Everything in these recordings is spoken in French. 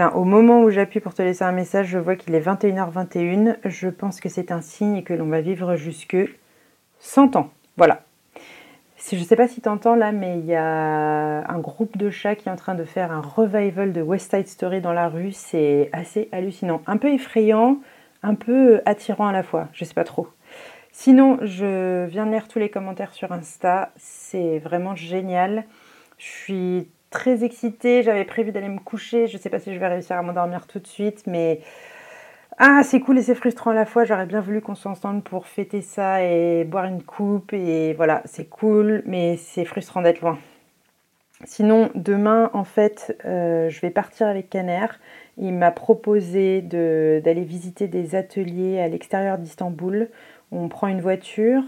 Au moment où j'appuie pour te laisser un message, je vois qu'il est 21h21. Je pense que c'est un signe que l'on va vivre jusque 100 ans. Voilà. Je ne sais pas si tu entends là, mais il y a un groupe de chats qui est en train de faire un revival de West Side Story dans la rue. C'est assez hallucinant. Un peu effrayant, un peu attirant à la fois. Je sais pas trop. Sinon, je viens de lire tous les commentaires sur Insta. C'est vraiment génial. Je suis très excitée. J'avais prévu d'aller me coucher. Je sais pas si je vais réussir à m'endormir tout de suite, mais ah, c'est cool et c'est frustrant à la fois. J'aurais bien voulu qu'on ensemble pour fêter ça et boire une coupe. Et voilà, c'est cool, mais c'est frustrant d'être loin. Sinon, demain, en fait, euh, je vais partir avec Caner. Il m'a proposé d'aller visiter des ateliers à l'extérieur d'Istanbul. On prend une voiture.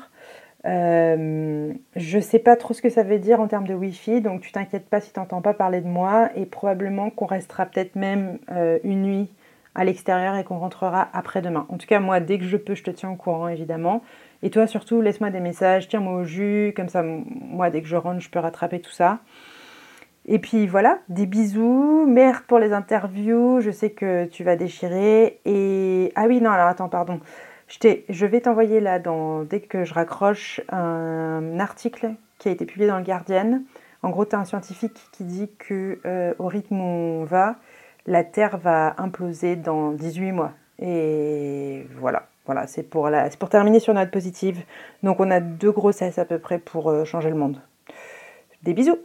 Euh, je sais pas trop ce que ça veut dire en termes de Wi-Fi, donc tu t'inquiètes pas si tu n'entends pas parler de moi et probablement qu'on restera peut-être même euh, une nuit à l'extérieur et qu'on rentrera après-demain. En tout cas, moi, dès que je peux, je te tiens au courant, évidemment. Et toi, surtout, laisse-moi des messages, tiens-moi au jus, comme ça, moi, dès que je rentre, je peux rattraper tout ça. Et puis voilà, des bisous, merde pour les interviews, je sais que tu vas déchirer. Et ah oui, non, alors attends, pardon. Je, vais t'envoyer là, dans, dès que je raccroche, un article qui a été publié dans le Guardian. En gros, tu as un scientifique qui dit que euh, au rythme où on va, la Terre va imploser dans 18 mois. Et voilà, voilà c'est pour, terminer sur note positive. Donc on a deux grossesses à peu près pour euh, changer le monde. Des bisous